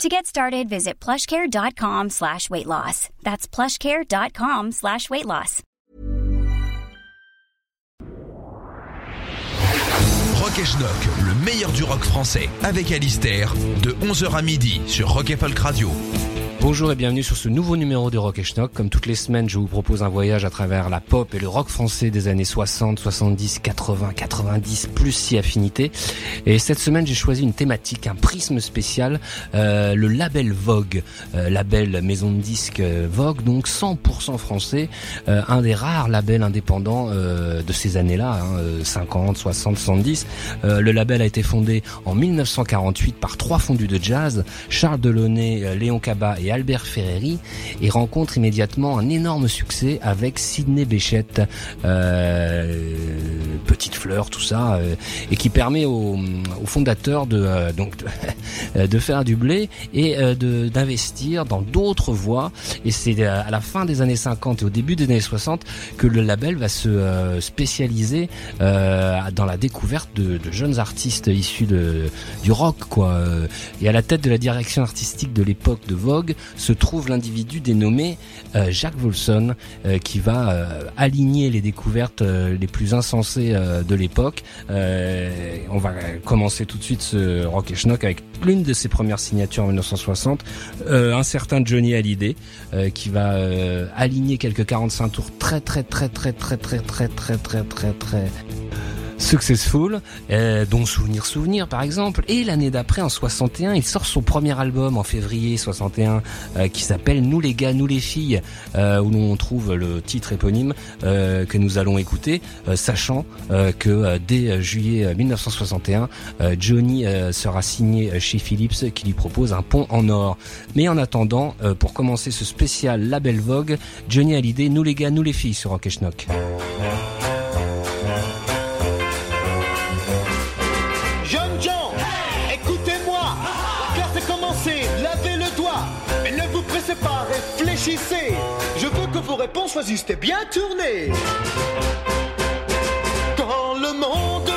To get started, visit plushcare.com slash weight loss. That's plushcare.com slash weight loss. Rock et Schnock, le meilleur du rock français, avec Alistair, de 11h à midi sur Rock et Folk Radio. Bonjour et bienvenue sur ce nouveau numéro de Rock et Schnock. Comme toutes les semaines, je vous propose un voyage à travers la pop et le rock français des années 60, 70, 80, 90, plus si affinité. Et cette semaine, j'ai choisi une thématique, un prisme spécial, euh, le label Vogue, euh, label maison de disques euh, Vogue, donc 100% français, euh, un des rares labels indépendants de ces années-là, hein, 50, 60, 70. le label a été fondé en 1948 par trois fondus de jazz, Charles Delaunay, Léon Cabat et Albert Ferreri et rencontre immédiatement un énorme succès avec Sidney Béchette, euh, Petite Fleur, tout ça, euh, et qui permet aux, fondateurs de euh, donc de, faire du blé et de d'investir dans d'autres voies. Et c'est à la fin des années 50 et au début des années 60 que le label va se spécialiser dans la découverte de, de, jeunes artistes issus de du rock, quoi. Et à la tête de la direction artistique de l'époque de Vogue, se trouve l'individu dénommé euh, Jacques Volson, euh, qui va euh, aligner les découvertes les plus insensées de l'époque. on va commencer tout de suite ce Rock et Schnock avec l'une de ses premières signatures en 1960, un certain Johnny Hallyday, qui va aligner quelques 45 tours très très très très très très très très très très très Successful, euh, dont Souvenir Souvenir par exemple. Et l'année d'après, en 61, il sort son premier album en février 61 euh, qui s'appelle Nous les gars, nous les filles, euh, où l'on trouve le titre éponyme euh, que nous allons écouter, sachant que dès juillet 1961, Johnny sera signé chez Philips qui lui propose un pont en or. Mais en attendant, pour commencer ce spécial Label Vogue, Johnny a l'idée Nous les gars, nous les filles sur Rock Schnock. Je veux que vos réponses soient justes et bien tournées. Quand le monde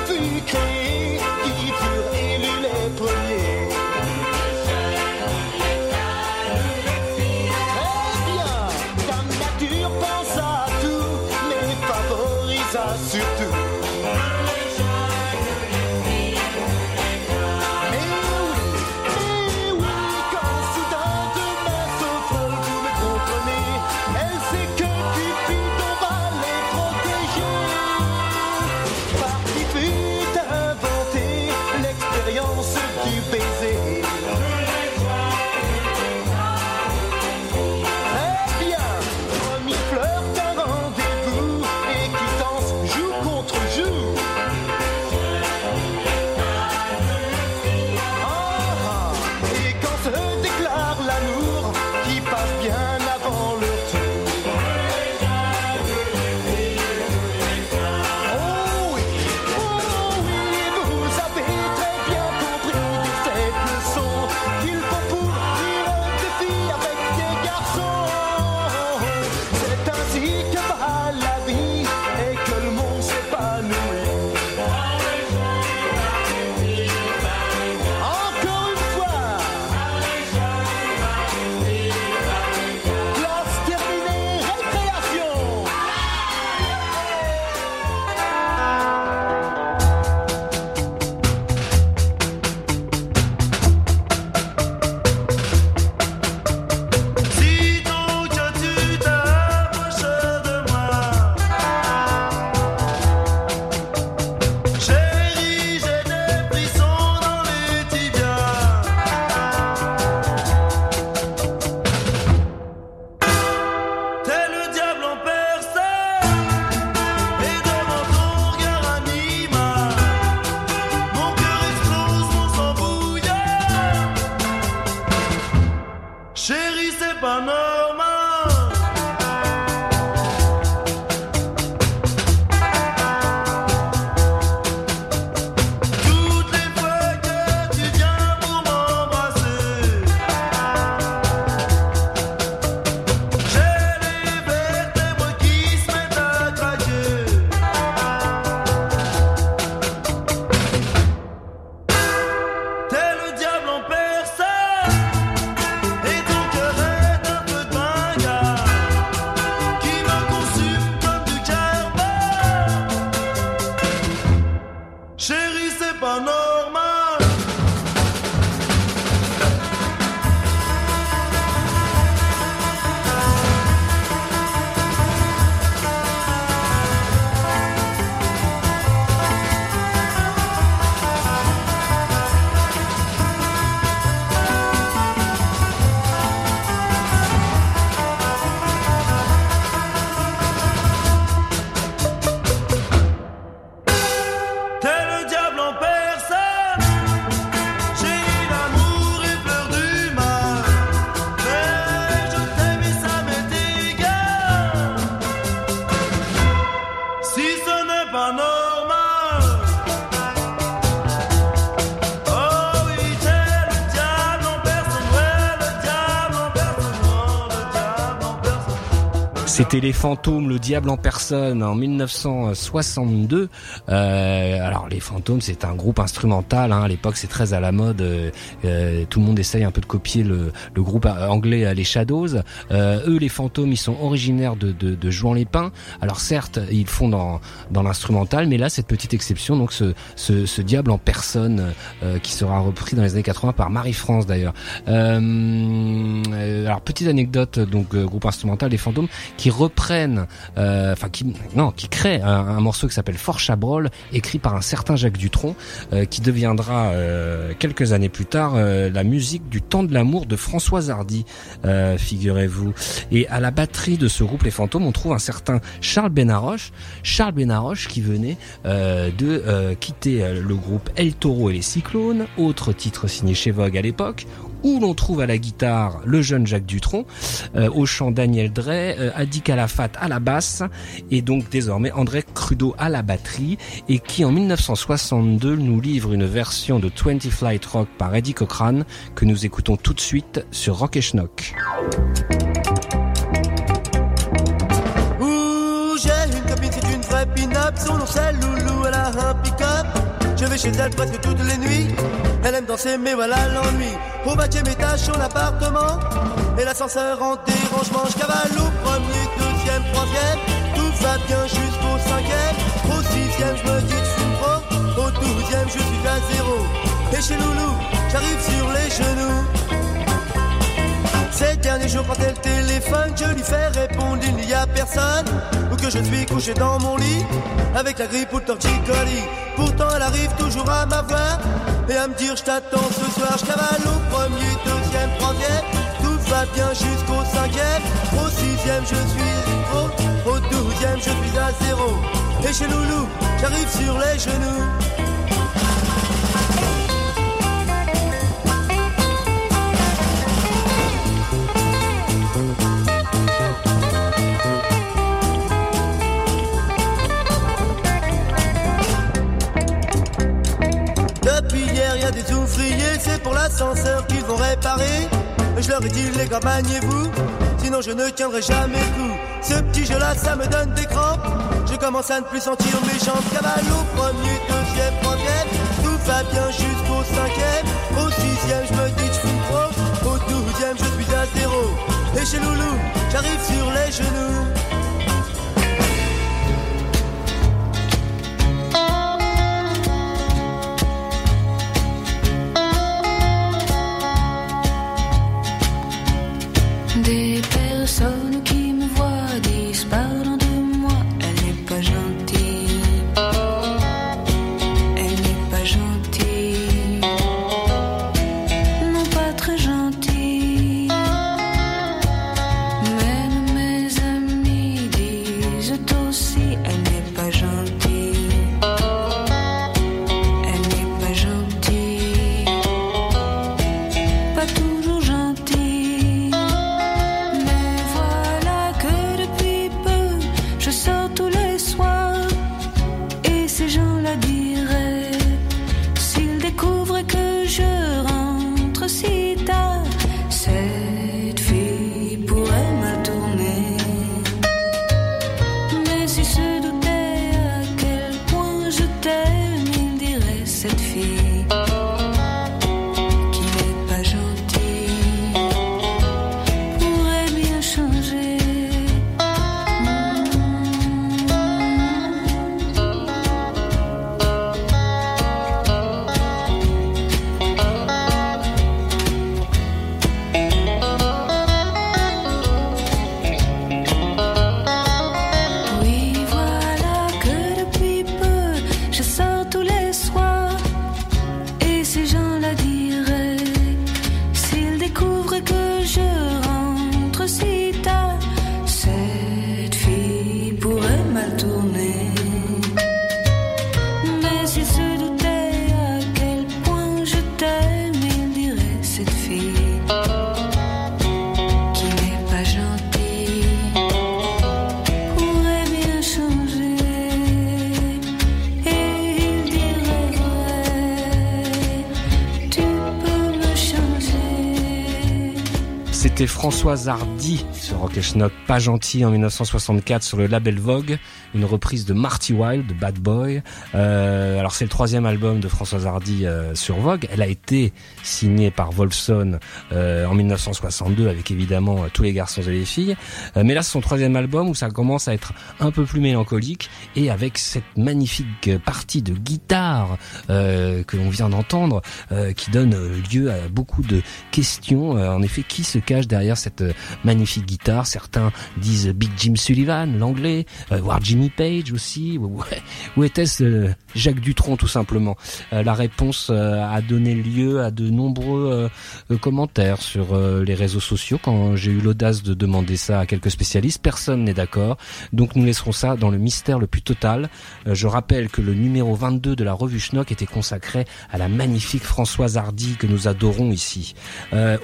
chérie, c'est pas normal. C'était les fantômes, le diable en personne en 1962. Euh, alors les fantômes, c'est un groupe instrumental. Hein. À l'époque, c'est très à la mode. Euh, euh, tout le monde essaye un peu de copier le, le groupe anglais les Shadows. eux, les fantômes, ils sont originaires de, de, de Jouan-les-Pins. Alors certes, ils font dans, dans l'instrumental, mais là, cette petite exception, donc ce, ce, ce diable en personne qui sera repris dans les années 80 par Marie-France d'ailleurs. alors petite anecdote, donc groupe instrumental, les fantômes qui reprennent, euh, qui non, qui créent un, morceau qui s'appelle Fort Chabrol, écrit par un certain Jacques Dutronc, euh, qui deviendra euh, quelques années plus tard la musique du Temps de l'amour de Françoise Hardy, figurez-vous. Et à la batterie de ce groupe Les Fantômes, on trouve un certain Charles Benaroche, Charles Benaroche qui venait de quitter le groupe El Toro et les Cyclones, autre titre signé chez Vogue à l'époque où l'on trouve à la guitare le jeune Jacques Dutronc, euh, au chant Daniel Drey, euh, Adi Calafat à la basse, et donc désormais André Crudo à la batterie, et qui en 1962 nous livre une version de 20 Flight Rock par Eddie Cochrane que nous écoutons tout de suite sur Rock et Schnock. Je vais chez elle presque toutes les nuits. Elle aime danser, mais voilà l'ennui. Au bâtiment étage, son appartement. Et l'ascenseur en dérangement. Je cavale au premier, deuxième, troisième. Tout va bien jusqu'au cinquième. Au sixième, je me dis je. Au douzième, je suis à zéro. Et chez Loulou, j'arrive sur les genoux. Ces derniers jours quand elle téléphone, je lui fais répondre il n'y a personne. Ou que je suis couché dans mon lit, avec la grippe ou le torticolis. Pourtant elle arrive toujours à m'avoir, et à me dire je t'attends ce soir. Je cavale au premier, deuxième, troisième, tout va bien jusqu'au cinquième. Au sixième je suis trop, au douzième je suis à zéro. Et chez Loulou, j'arrive sur les genoux. C'est pour l'ascenseur qu'ils vont réparer. Je leur ai dit, les gars, maniez-vous, sinon je ne tiendrai jamais coup. Ce petit jeu-là, ça me donne des crampes. Je commence à ne plus sentir mes jambes. Cavale au premier, deuxième, troisième. Tout va bien jusqu'au cinquième. Au sixième, je me dis, je suis trop. Au douzième, je suis à zéro. Et chez Loulou, j'arrive sur les genoux. Françoise Hardy sur Rock Schnock Pas gentil en 1964 sur le label Vogue, une reprise de Marty Wilde, de Bad Boy. Euh, alors c'est le troisième album de Françoise Hardy euh, sur Vogue. Elle a été signée par Wolfson euh, en 1962 avec évidemment tous les garçons et les filles. mais là c'est son troisième album où ça commence à être un peu plus mélancolique et avec cette magnifique partie de guitare que l'on vient d'entendre qui donne lieu à beaucoup de questions. en effet, qui se cache derrière cette magnifique guitare? Certains disent Big Jim Sullivan, l'anglais, voire Jimmy Page aussi. Où était-ce Jacques Dutronc tout simplement? Euh, La réponse euh, a donné lieu à de nombreux euh, commentaires sur les réseaux sociaux quand j'ai eu l'audace de demander ça à quelques spécialistes. Personne n'est d'accord, donc nous laisserons ça dans le mystère le plus total. je rappelle que le numéro 22 de la revue Schnock était consacré à la magnifique Françoise Hardy que nous adorons ici.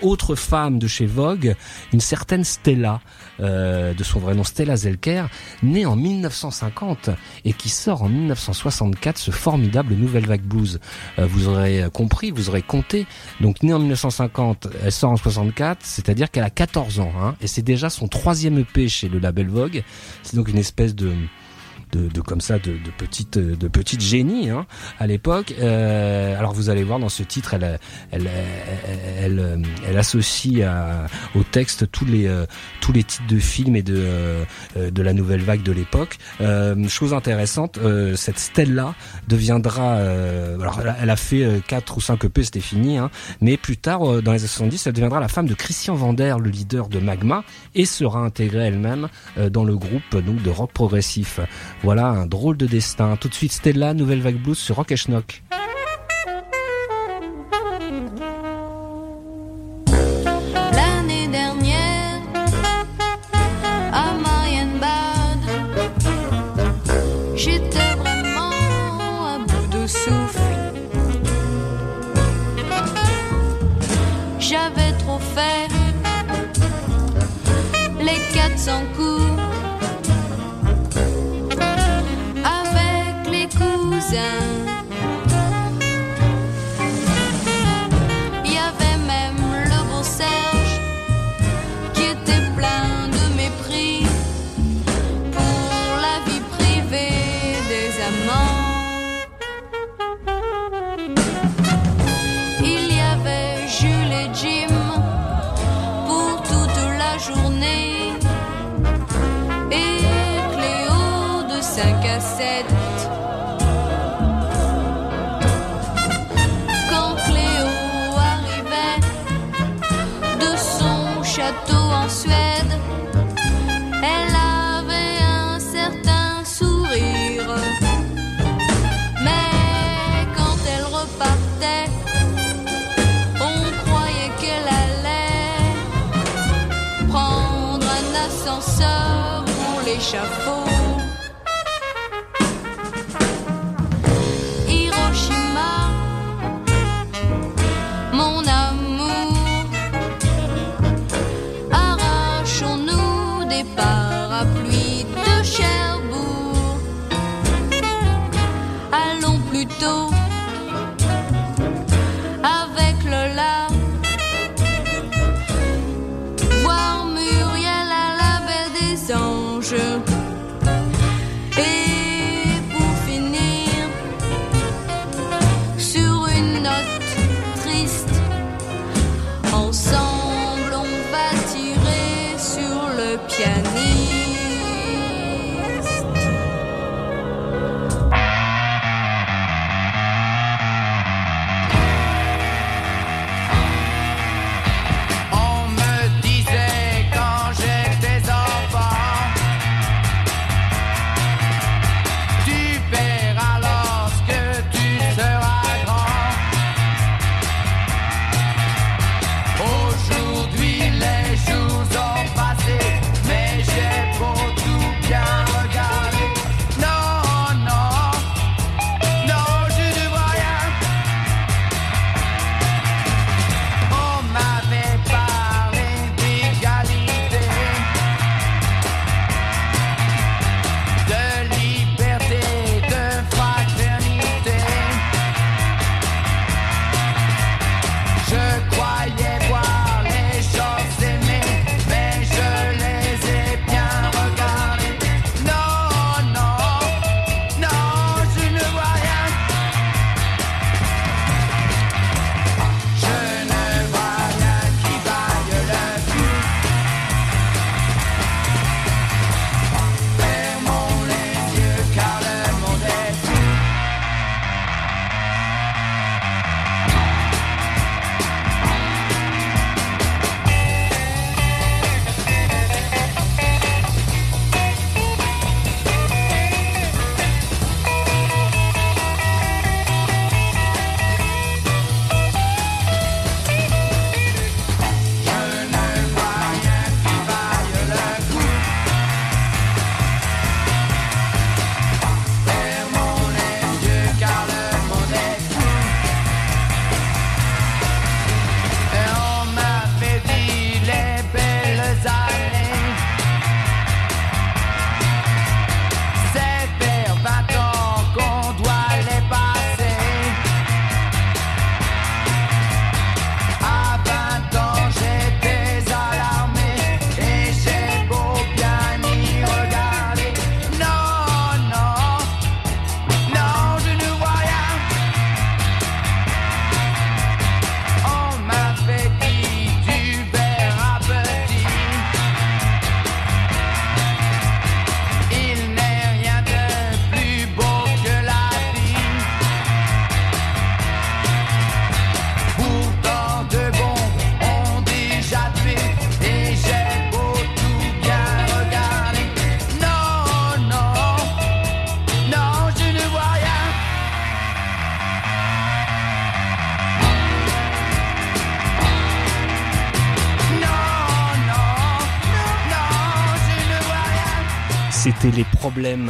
autre femme de chez Vogue, une certaine Stella, de son vrai nom Stella Zelker, née en 1950 et qui sort en 1964 ce formidable Nouvelle Vague Blues. Euh, vous aurez compris, vous aurez compté. Donc née en 1950, elle sort en 64, c'est-à-dire qu'elle a 14 ans. Hein, et c'est déjà son troisième EP chez le label Vogue. C'est donc une espèce de de, de comme ça de, de petites de petites génies hein, à l'époque. Euh, alors vous allez voir dans ce titre, elle elle elle, elle, associe à, au texte tous les euh, tous les titres de films et de euh, de la nouvelle vague de l'époque. Euh, chose intéressante, cette Stella deviendra alors elle a, fait quatre ou cinq EP, c'était fini, hein, mais plus tard dans les années 70, elle deviendra la femme de Christian Vander, le leader de Magma, et sera intégrée elle-même dans le groupe donc de rock progressif. Voilà un drôle de destin. Tout de suite Stella, Nouvelle Vague Blues sur Rock et Schnock.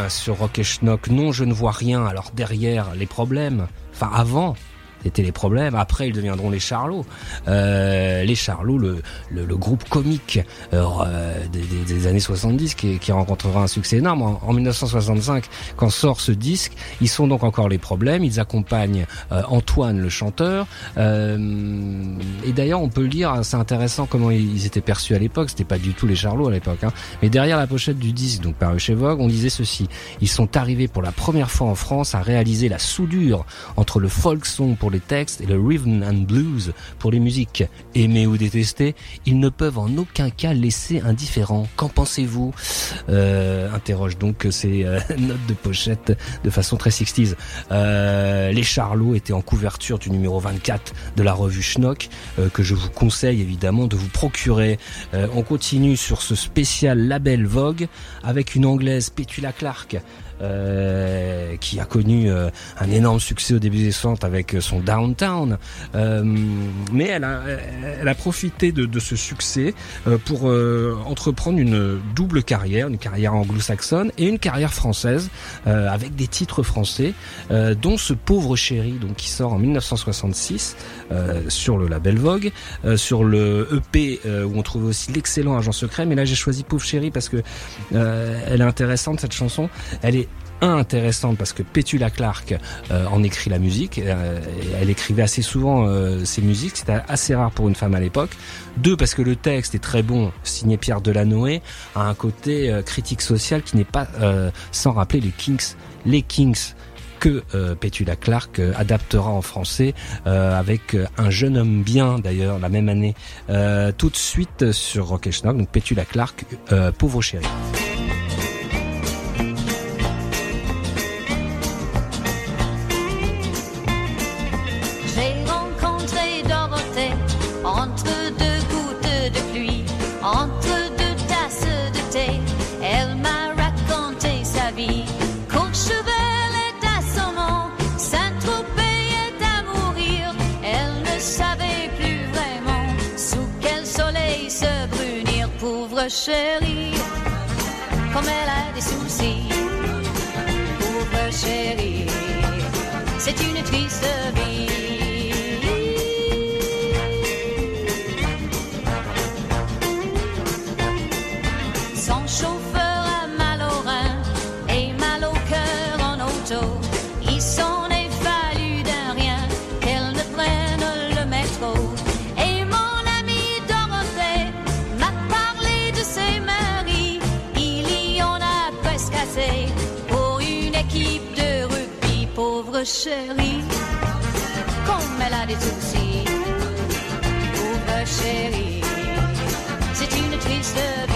Sur Rock et Schnock. Non, je ne vois rien. Alors derrière les problèmes, enfin avant, c'était les problèmes. Après, ils deviendront les Charlots. Euh, les Charlots, le, le, groupe comique euh, des, années 70 qui, qui, rencontrera un succès énorme. En, en, 1965, quand sort ce disque, ils sont donc encore les problèmes. Ils accompagnent euh, Antoine, le chanteur. Et d'ailleurs, on peut le dire, c'est intéressant comment ils étaient perçus à l'époque. C'était pas du tout les Charlots à l'époque. Hein. Mais derrière la pochette du disque, donc paru chez Vogue, on disait ceci. Ils sont arrivés pour la première fois en France à réaliser la soudure entre le folk song pour les textes et le rhythm and blues pour les musiques. Aimés ou détestés, ils ne peuvent en aucun cas laisser indifférent. Qu'en pensez-vous euh, Interroge donc ces euh, notes de pochette de façon très 60 euh, les Charlots étaient en couverture du numéro 24 de la revue Schnock, que je vous conseille évidemment de vous procurer. On continue sur ce spécial label Vogue avec une anglaise Petula Clark. Euh, qui a connu euh, un énorme succès au début des 60 avec son Downtown. Euh, mais elle a, elle a profité de, de ce succès euh, pour euh, entreprendre une double carrière, une carrière anglo-saxonne et une carrière française avec des titres français, dont ce pauvre chéri, donc qui sort en 1966 sur le label Vogue, sur le EP où on trouve aussi l'excellent Agent Secret. Mais là, j'ai choisi Pauvre chéri parce que elle est intéressante cette chanson. Elle est un intéressante parce que Petula Clark euh, en écrit la musique. Euh, elle écrivait assez souvent euh, ses musiques. C'était assez rare pour une femme à l'époque. Deux parce que le texte est très bon, signé Pierre Delanoë, a un côté critique social qui n'est pas sans rappeler les Kings. Les Kings que euh, Petula Clark euh, adaptera en français euh, avec un jeune homme bien d'ailleurs la même année tout de suite sur Rock et Schnock, donc Petula Clark, pauvre chéri. Chérie, comme elle a des soucis. Pauvre chérie, c'est une triste vie. Chérie, comme elle a des soucis, pauvre chérie, c'est une triste.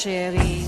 Chérie.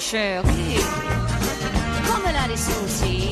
Chérie. Comme elle a des soucis,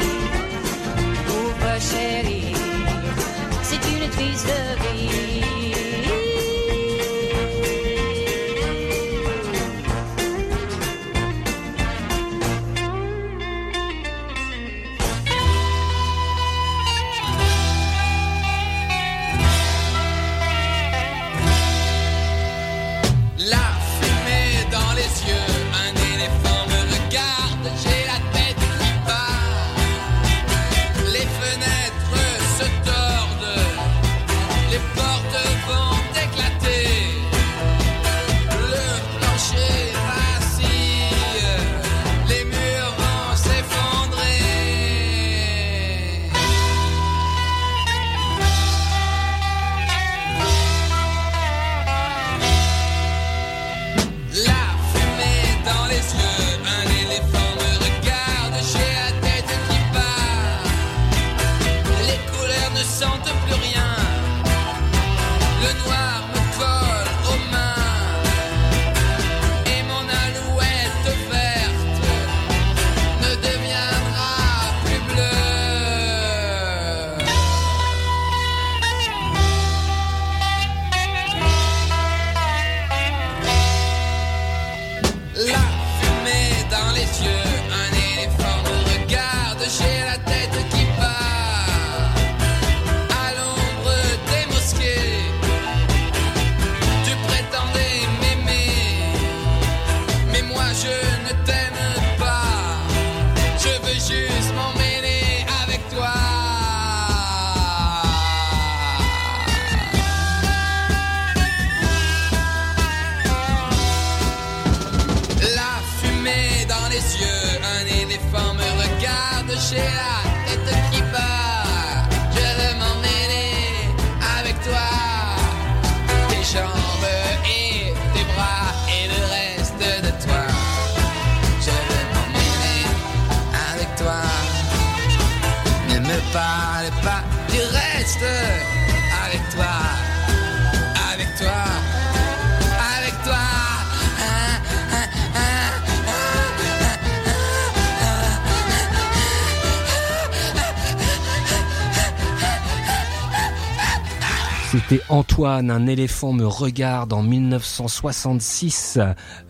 Un éléphant me regarde en 1966,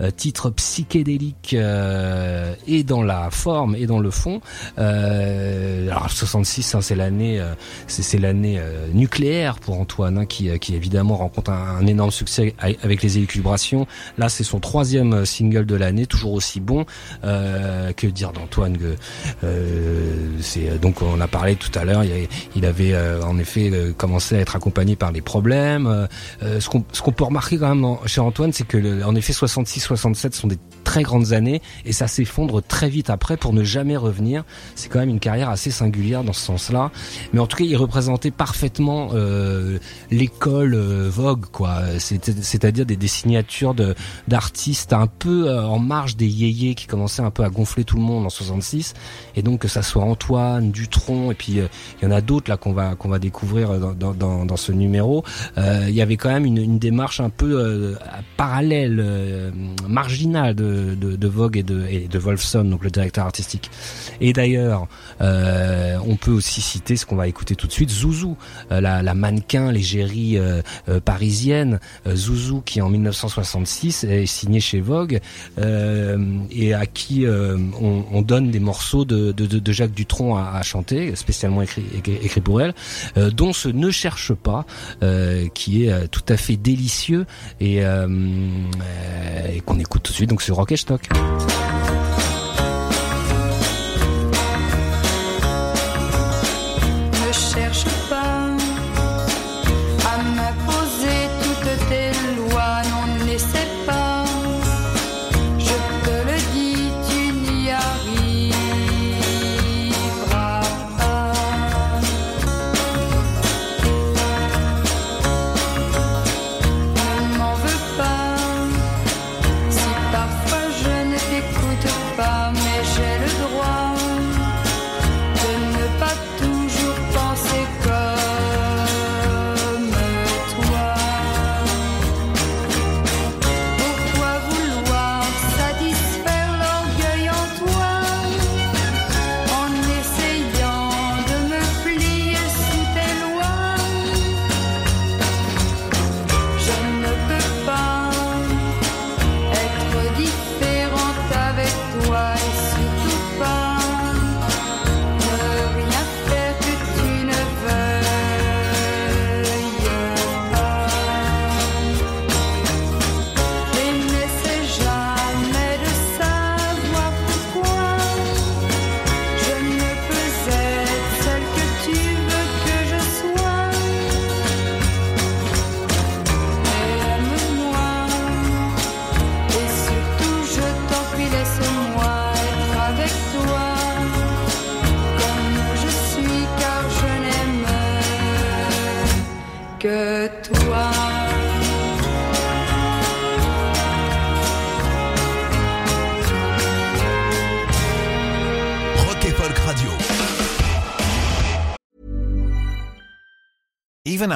euh, titre psychédélique euh, et dans la forme et dans le fond. Euh, alors 66, hein, c'est l'année, euh, c'est l'année euh, nucléaire pour Antoine, hein, qui, qui évidemment rencontre un, énorme succès avec les élucubrations. Là, c'est son troisième single de l'année, toujours aussi bon. Que dire d'Antoine que c'est donc on a parlé tout à l'heure. Il, il avait en effet commencé à être accompagné par des problèmes. Euh, ce qu'on peut remarquer quand même chez Antoine, c'est que en effet 66-67 sont des très grandes années et ça s'effondre très vite après pour ne jamais revenir. C'est quand même une carrière assez singulière dans ce sens-là. Mais en tout cas, il représentait parfaitement euh, l'école euh, Vogue, quoi. C'est- C'est-à-dire des, signatures d'artistes un peu en marge des yéyés qui commençaient un peu à gonfler tout le monde en 66. Et donc que ça soit Antoine, Dutronc, et puis il y en a d'autres là qu'on va découvrir dans, ce numéro. Y avait quand même une, démarche un peu euh, parallèle, euh, marginale de, Vogue et de, Wolfson, donc le directeur artistique. Et d'ailleurs, euh, on peut aussi citer ce qu'on va écouter tout de suite, Zouzou, la, mannequin, l'égérie parisienne, Zouzou qui en 1966 est signée chez Vogue et à qui on, on donne des morceaux de, Jacques Dutronc à, chanter, spécialement écrit, écrit, pour elle, dont ce Ne cherche pas, euh, euh, tout à fait délicieux et, euh, euh, et qu'on écoute tout de suite donc sur Rock et Stock.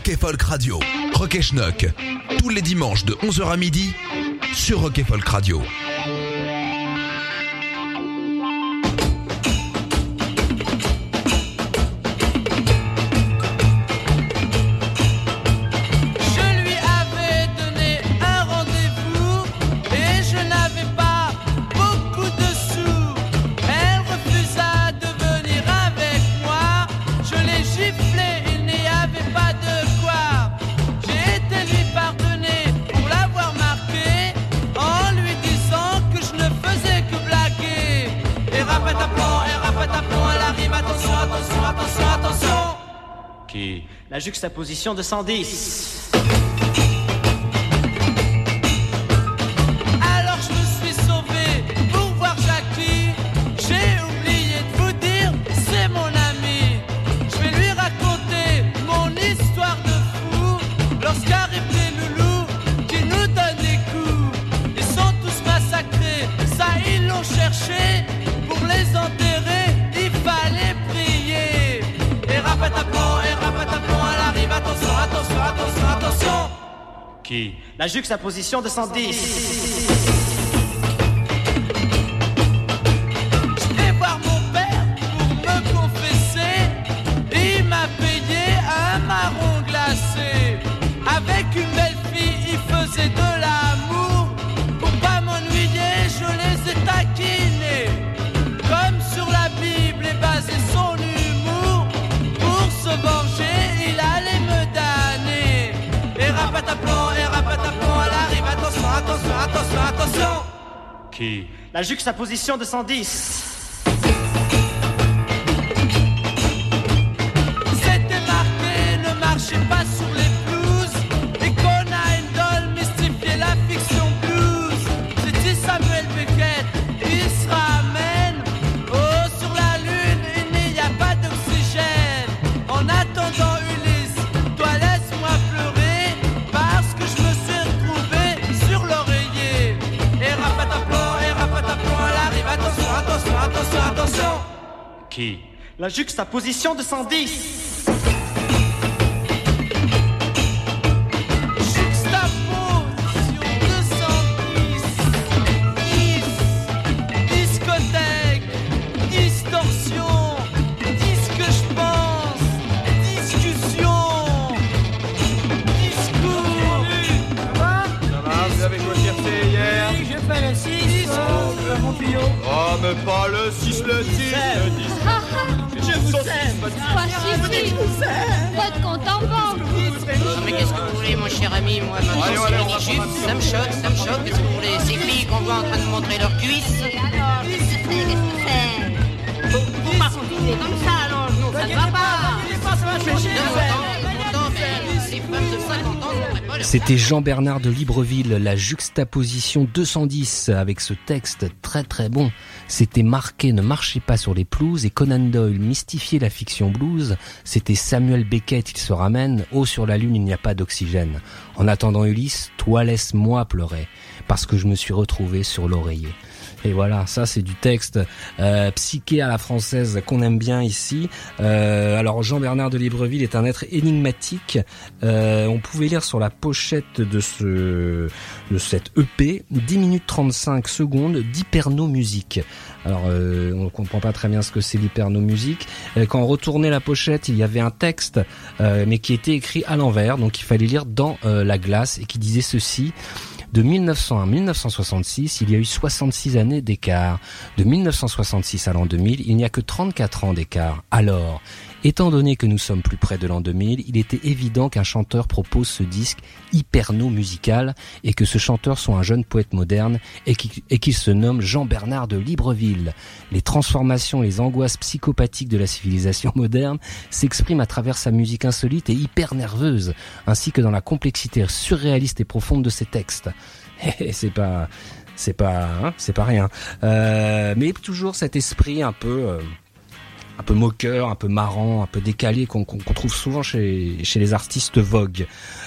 Rock et Folk Radio. Rock et Schnock. Tous les dimanches de 11h à midi sur Rock et Folk Radio. La juxtaposition de 110. Juxtaposition de 110. La juxtaposition de 110. La juxtaposition de 110. C'était Jean-Bernard de Libreville, la juxtaposition 210 avec ce texte très très bon. C'était marqué Ne marchez pas sur les pelouses et Conan Doyle mystifiait la fiction blues. C'était Samuel Beckett, il se ramène. Oh sur la lune il n'y a pas d'oxygène. En attendant Ulysse, toi laisse-moi pleurer parce que je me suis retrouvé sur l'oreiller. Et voilà, ça c'est du texte euh, psyché à la française qu'on aime bien ici. Euh, alors Jean-Bernard de Libreville est un être énigmatique. Euh, on pouvait lire sur la pochette de ce de cette EP 10 minutes 35 secondes d'hyperno-musique. Alors euh, on ne comprend pas très bien ce que c'est l'hyperno-musique. Quand on retournait la pochette, il y avait un texte mais qui était écrit à l'envers, donc il fallait lire dans la glace et qui disait ceci. De 1900 à 1966, il y a eu 66 années d'écart. De 1966 à l'an 2000, il n'y a que 34 ans d'écart. Alors, étant donné que nous sommes plus près de l'an 2000, il était évident qu'un chanteur propose ce disque hyperno-musical et que ce chanteur soit un jeune poète moderne et qu'il et se nomme Jean-Bernard de Libreville. Les transformations, les angoisses psychopathiques de la civilisation moderne s'expriment à travers sa musique insolite et hyper nerveuse, ainsi que dans la complexité surréaliste et profonde de ses textes. Et c'est pas, c'est pas, hein, c'est pas rien. Euh, mais toujours cet esprit un peu, euh, un peu moqueur, un peu marrant, un peu décalé qu'on trouve souvent chez, chez les artistes vogue.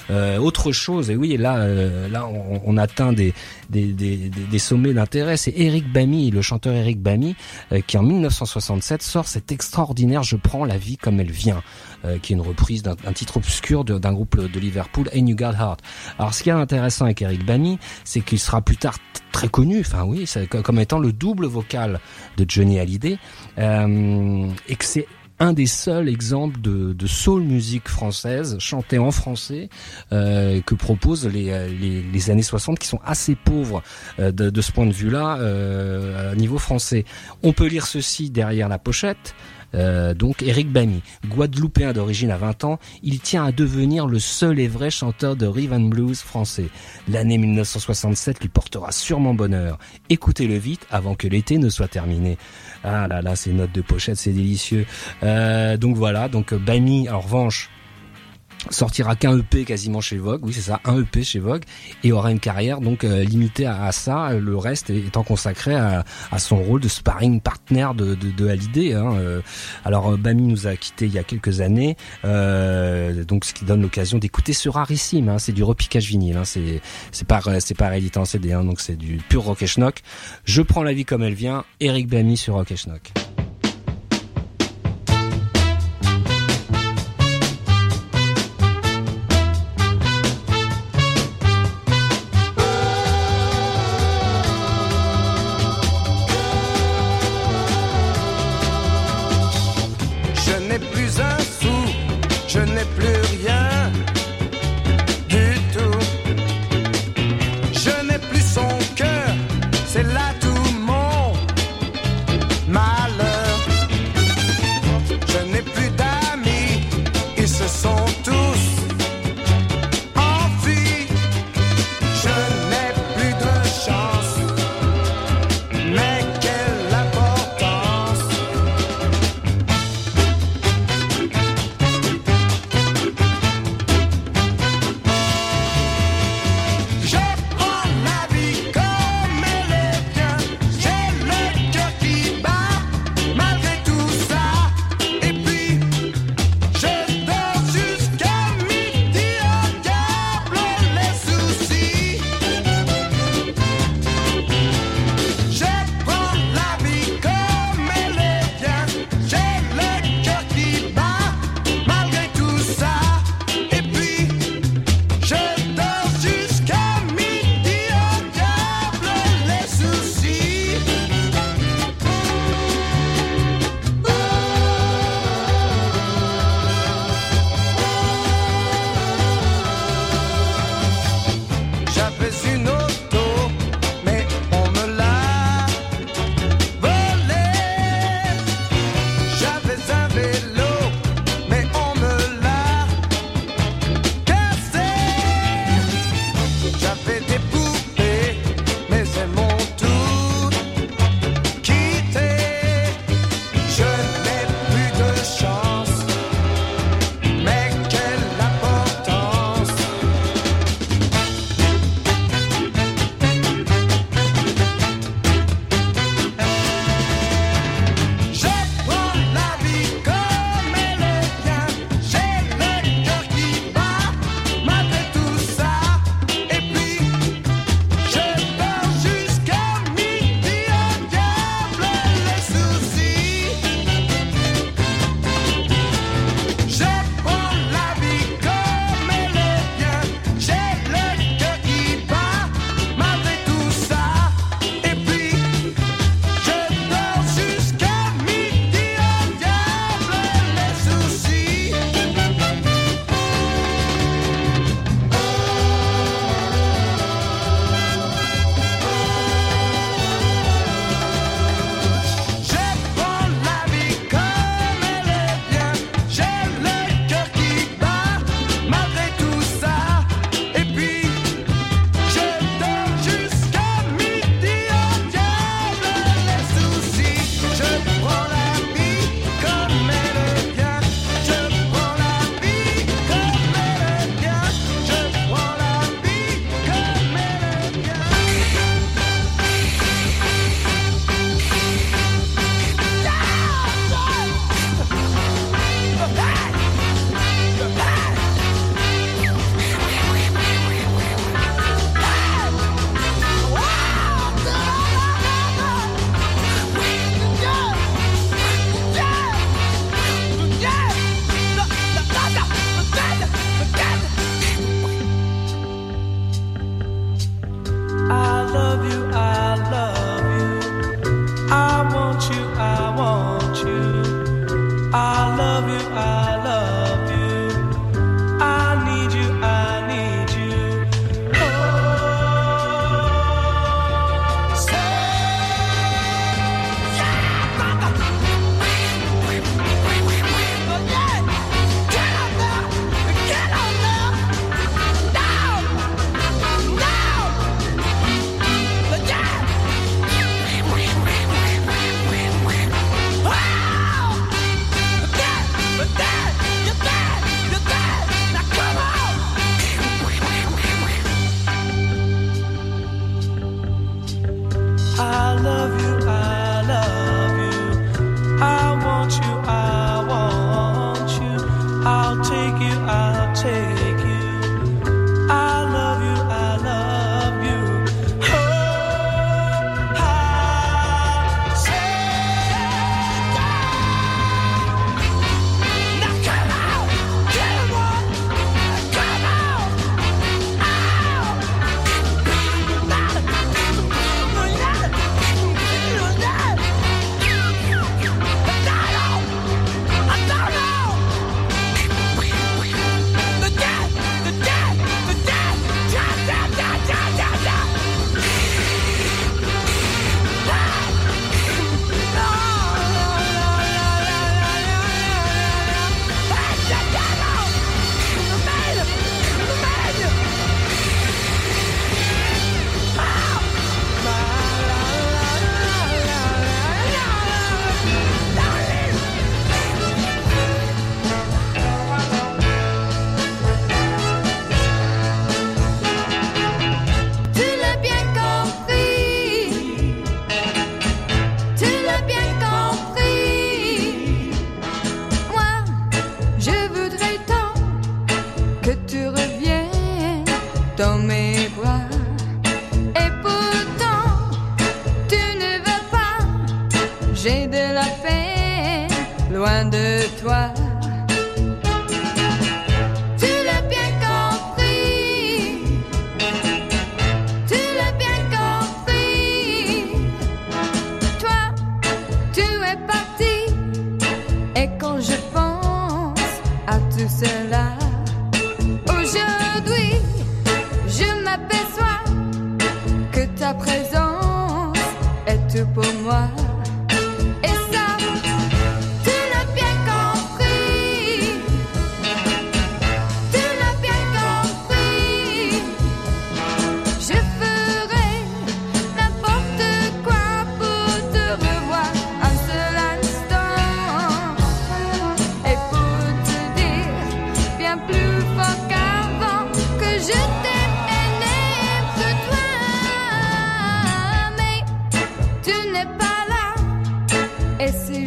Euh, autre chose, et oui, là, euh, là, on, on atteint des, des, des, des- sommets d'intérêt. C'est Eric Bamy, le chanteur Eric Bamy, euh, qui en 1967 sort cet extraordinaire "Je prends la vie comme elle vient", euh, qui est une reprise d'un un titre obscur d'un groupe de Liverpool, And You Got Heart. Alors, ce qui est intéressant avec Eric Bamy, c'est qu'il sera plus tard très connu, enfin oui, comme étant le double vocal de Johnny Hallyday, et que c'est un des seuls exemples de, soul music française chantée en français euh, que proposent les, euh, années 60 qui sont assez pauvres euh, de, ce point de vue-là euh, niveau français. On peut lire ceci derrière la pochette. Euh, donc Eric Bamy, guadeloupéen d'origine à 20 ans, il tient à devenir le seul et vrai chanteur de rhythm and blues français. L'année 1967 lui portera sûrement bonheur. Écoutez-le vite avant que l'été ne soit terminé. Ah là là, ces notes de pochette, c'est délicieux. Euh, donc voilà, donc Bamy, en revanche, sortira qu'un EP quasiment chez Vogue, oui c'est ça, un EP chez Vogue, et aura une carrière donc euh, limitée à, ça, le reste étant consacré à, son rôle de sparring partner de, de, de Hallyday. Hein. Euh, Alors euh, Bami nous a quitté il y a quelques années, euh, donc ce qui donne l'occasion d'écouter ce rarissime, hein. c'est du repiquage vinyle, hein. c'est c'est pas c'est pas réédité CD, hein, donc c'est du pur rock et schnock. Je prends la vie comme elle vient, Eric Bami sur rock et schnock.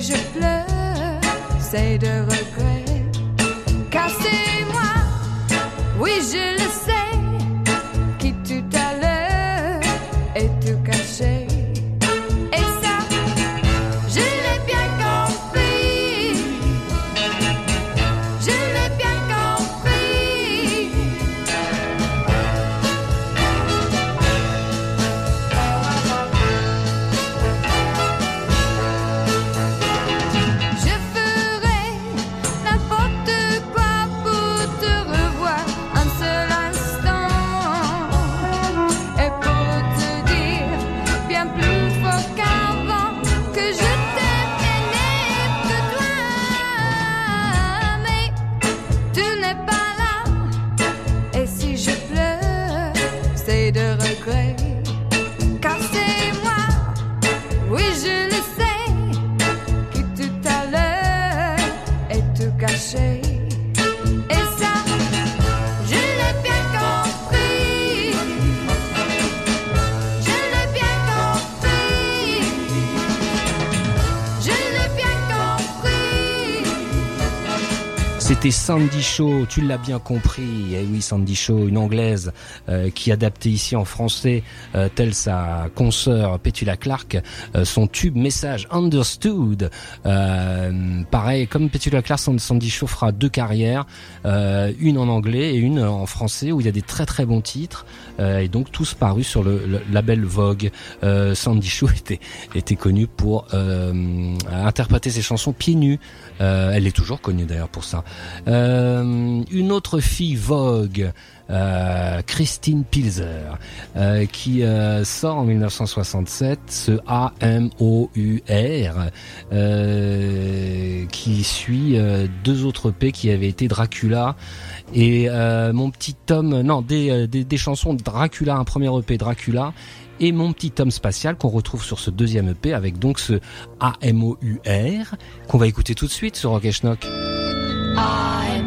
Je pleure, c'est de regret. Car c'est moi, oui, je le sais, Sandy Shaw, tu l'as bien compris. Eh oui, Sandy Shaw, une anglaise euh, qui adaptait ici en français, euh, telle sa consoeur Petula Clark, euh, son tube message Understood. Euh, pareil, comme Petula Clark, Sandy Shaw fera deux carrières, euh, une en anglais et une en français, où il y a des très très bons titres, et donc tous parus sur le, label Vogue. Sandy Shaw était, était connue pour interpréter ses chansons pieds nus. Elle est toujours connue d'ailleurs pour ça. Une autre fille Vogue, euh, Christine Pilzer, euh, qui euh, sort en 1967 ce A-M-O-U-R, euh, qui suit euh, deux autres P qui avaient été Dracula et euh, mon petit tome, non, des, euh, des, chansons Dracula, un premier EP Dracula et mon petit tome spatial qu'on retrouve sur ce deuxième EP avec donc ce A-M-O-U-R qu'on va écouter tout de suite sur Rock Schnock. I'm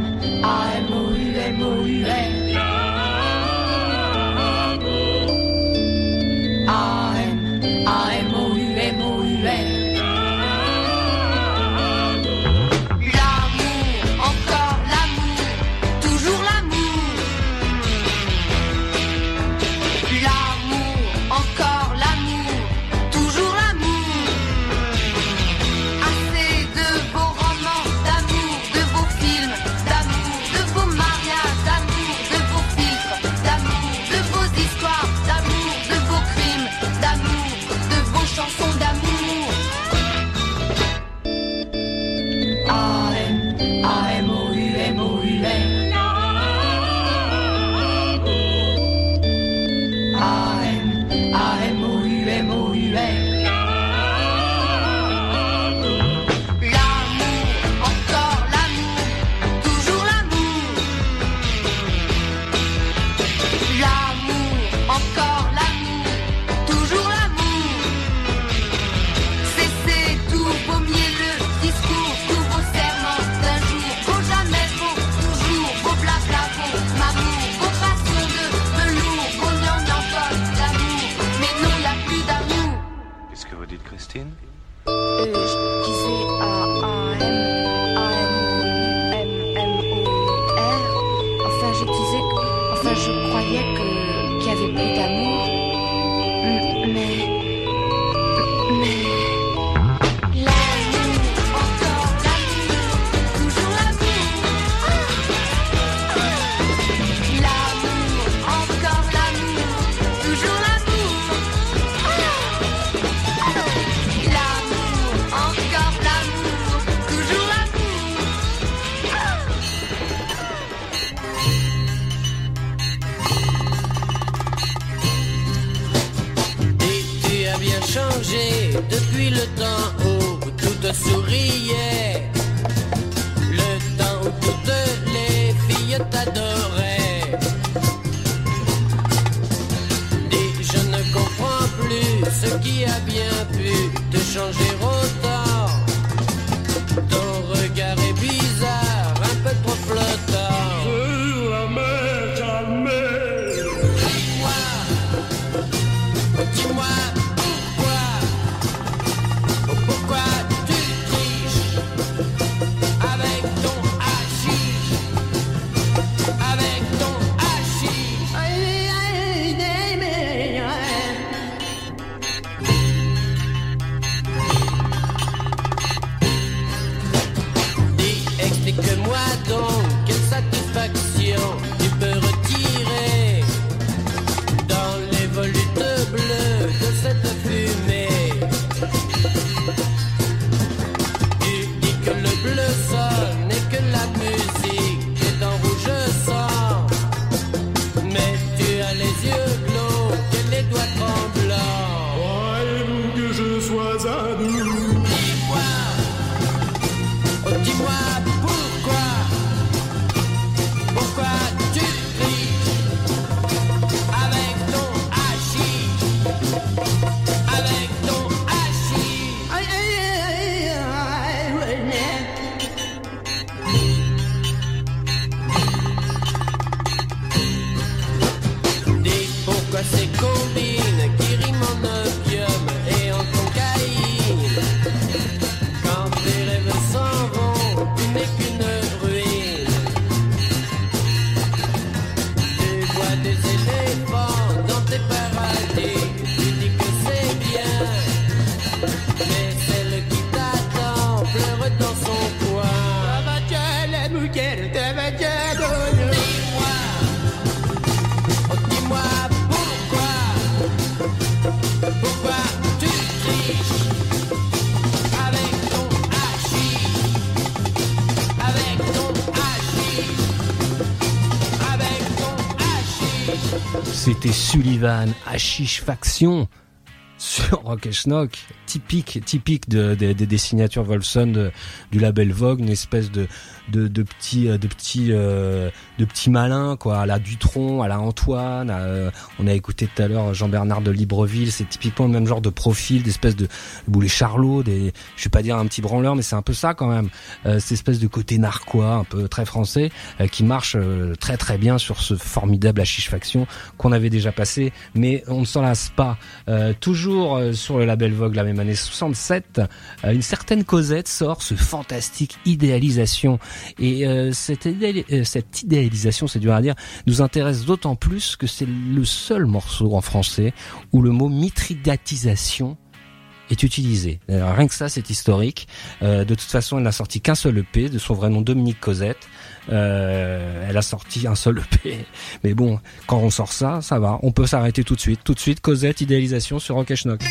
Sullivan, Hashish Faction sur Rock et Schnock, typique, typique de, de- de- des signatures Volson de- du label Vogue, une espèce de de, de petits de petits euh, de petits malins quoi, à la Dutron, à la Antoine, euh, on a écouté tout à l'heure Jean-Bernard de Libreville, c'est typiquement le même genre de profil, d'espèce de boulet charlot, des je vais pas dire un petit branleur, mais c'est un peu ça quand même, euh, cette espèce de côté narquois, un peu très français, euh, qui marche euh, très très bien sur ce formidable Hashish Faction qu'on avait déjà passé, mais on ne s'en lasse pas. Euh, toujours euh, sur le label Vogue la même année 67, euh, une certaine Cosette sort ce fantastique idéalisation et euh, euh, cette idéalisation, c'est dur à dire, nous intéresse d'autant plus que c'est le seul morceau en français où le mot mitridatisation est utilisé. Rien que ça, c'est historique. Euh, de toute façon, elle n'a sorti qu'un seul EP, de son vrai nom Dominique Cosette. Euh, elle a sorti un seul EP. Mais bon, quand on sort ça, ça va. On peut s'arrêter tout de suite. Tout de suite, Cosette, idéalisation sur Rock Schnock.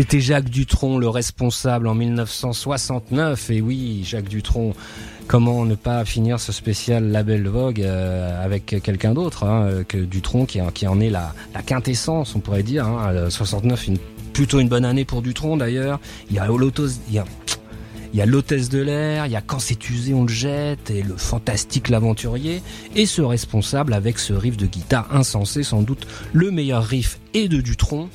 C'était Jacques Dutronc, le responsable en 1969. Et oui, Jacques Dutronc, comment ne pas finir ce spécial Label Vogue euh, avec quelqu'un d'autre hein, euh, que Dutronc, qui, en- est la, quintessence, on pourrait dire. Hein, Euh, 69, plutôt une bonne année pour Dutronc d'ailleurs. Il y a il y a l'hôtesse de l'air, il y a quand c'est usé on le jette, et le fantastique l'aventurier, et ce responsable avec ce riff de guitare insensé, sans doute le meilleur riff et de Dutronc,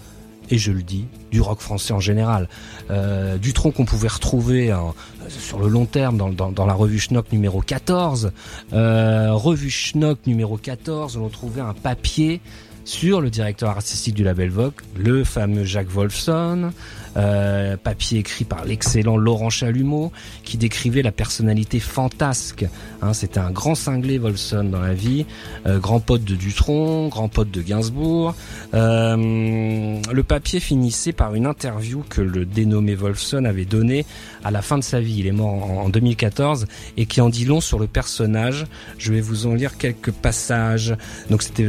et je le dis, du rock français en général. Euh, Dutronc qu'on pouvait retrouver en- sur le long terme dans la revue Schnock numéro 14. Euh, revue Schnock numéro 14, on trouvait un papier sur le directeur artistique du label Vogue, le fameux Jacques Wolfson, euh, papier écrit par l'excellent Laurent Chalumeau, qui décrivait la personnalité fantasque. Hein, C'était un grand cinglé Wolfson dans la vie, euh, grand pote de Dutronc, grand pote de Gainsbourg. Euh, le papier finissait par une interview que le dénommé Wolfson avait donnée à la fin de sa vie. Il est mort en, en 2014 et qui en dit long sur le personnage. Je vais vous en lire quelques passages. Donc c'était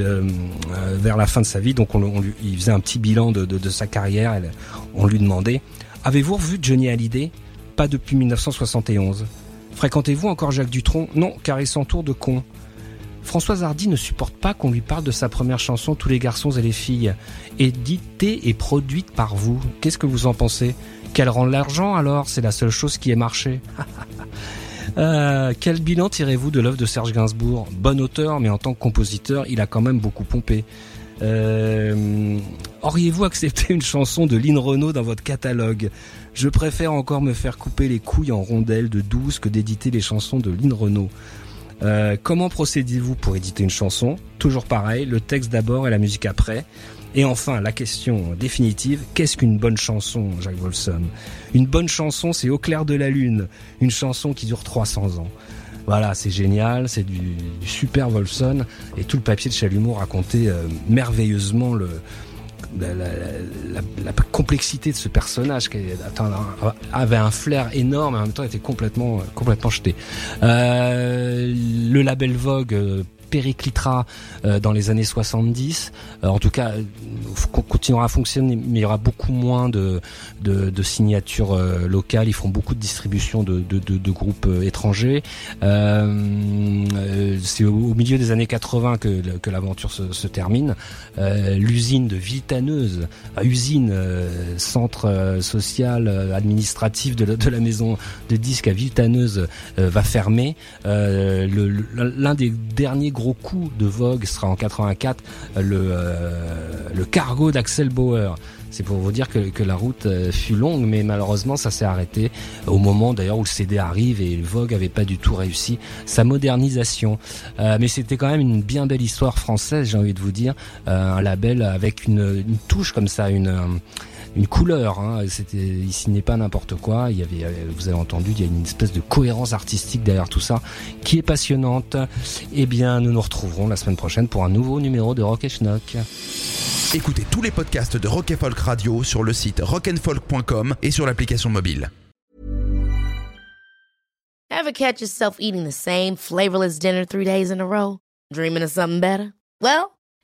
vers la fin de sa vie, donc il faisait un petit bilan de, sa carrière. On lui demandait Avez-vous revu Johnny Hallyday? Pas depuis 1971. Fréquentez-vous encore Jacques Dutronc? Non, car il s'entoure de cons. Françoise Hardy ne supporte pas qu'on lui parle de sa première chanson Tous les garçons et les filles, éditée et produite par vous. Qu'est-ce que vous en pensez? Qu'elle rend l'argent alors? C'est la seule chose qui ait marché. Euh, quel bilan tirez-vous de l'œuvre de Serge Gainsbourg? Bon auteur, mais en tant que compositeur, il a quand même beaucoup pompé. Euh, Auriez-vous accepté une chanson de Lynn Renault dans votre catalogue Je préfère encore me faire couper les couilles en rondelles de 12 que d'éditer les chansons de Lynn Renault. Euh, comment procédez-vous pour éditer une chanson Toujours pareil, le texte d'abord et la musique après. Et enfin, la question définitive, qu'est-ce qu'une bonne chanson, Jacques Wolfson Une bonne chanson, c'est Au clair de la lune, une chanson qui dure 300 ans. Voilà, c'est génial, c'est du, super Wolfson et tout le papier de Chalumeau racontait euh, merveilleusement le la, complexité de ce personnage qui avait un flair énorme et en même temps était complètement complètement jeté. Euh, le label Vogue euh, périclitera euh, dans les années 70. Euh, en tout cas, euh, con- continuera à fonctionner, mais il y aura beaucoup moins de, signatures locales. Ils feront beaucoup de distribution de, groupes étrangers. C'est au, milieu des années 80 que, que l'aventure se, termine. L'usine de Villetaneuse, usine, centre social, administratif de la, maison de disques à Villetaneuse va fermer. L'un des derniers gros coups de Vogue sera en 84 euh, le, euh, le cargo d'Axel Bauer. C'est pour vous dire que, que la route euh, fut longue, mais malheureusement ça s'est arrêté au moment d'ailleurs où le CD arrive et Vogue avait pas du tout réussi sa modernisation. Mais c'était quand même une bien belle histoire française, j'ai envie de vous dire, un label avec une, touche comme ça, une une couleur. Hein. C'était ici n'est pas n'importe quoi. Il y avait, euh, vous avez entendu, il y a une espèce de cohérence artistique derrière tout ça, qui est passionnante. Eh bien, nous nous retrouverons la semaine prochaine pour un nouveau numéro de Rock et Schnock. Écoutez tous les podcasts de Rock and Folk Radio sur le site rockandfolk.com et sur l'application mobile. Ever catch yourself eating the same flavorless dinner three days in a row? Dreaming of something better? Well,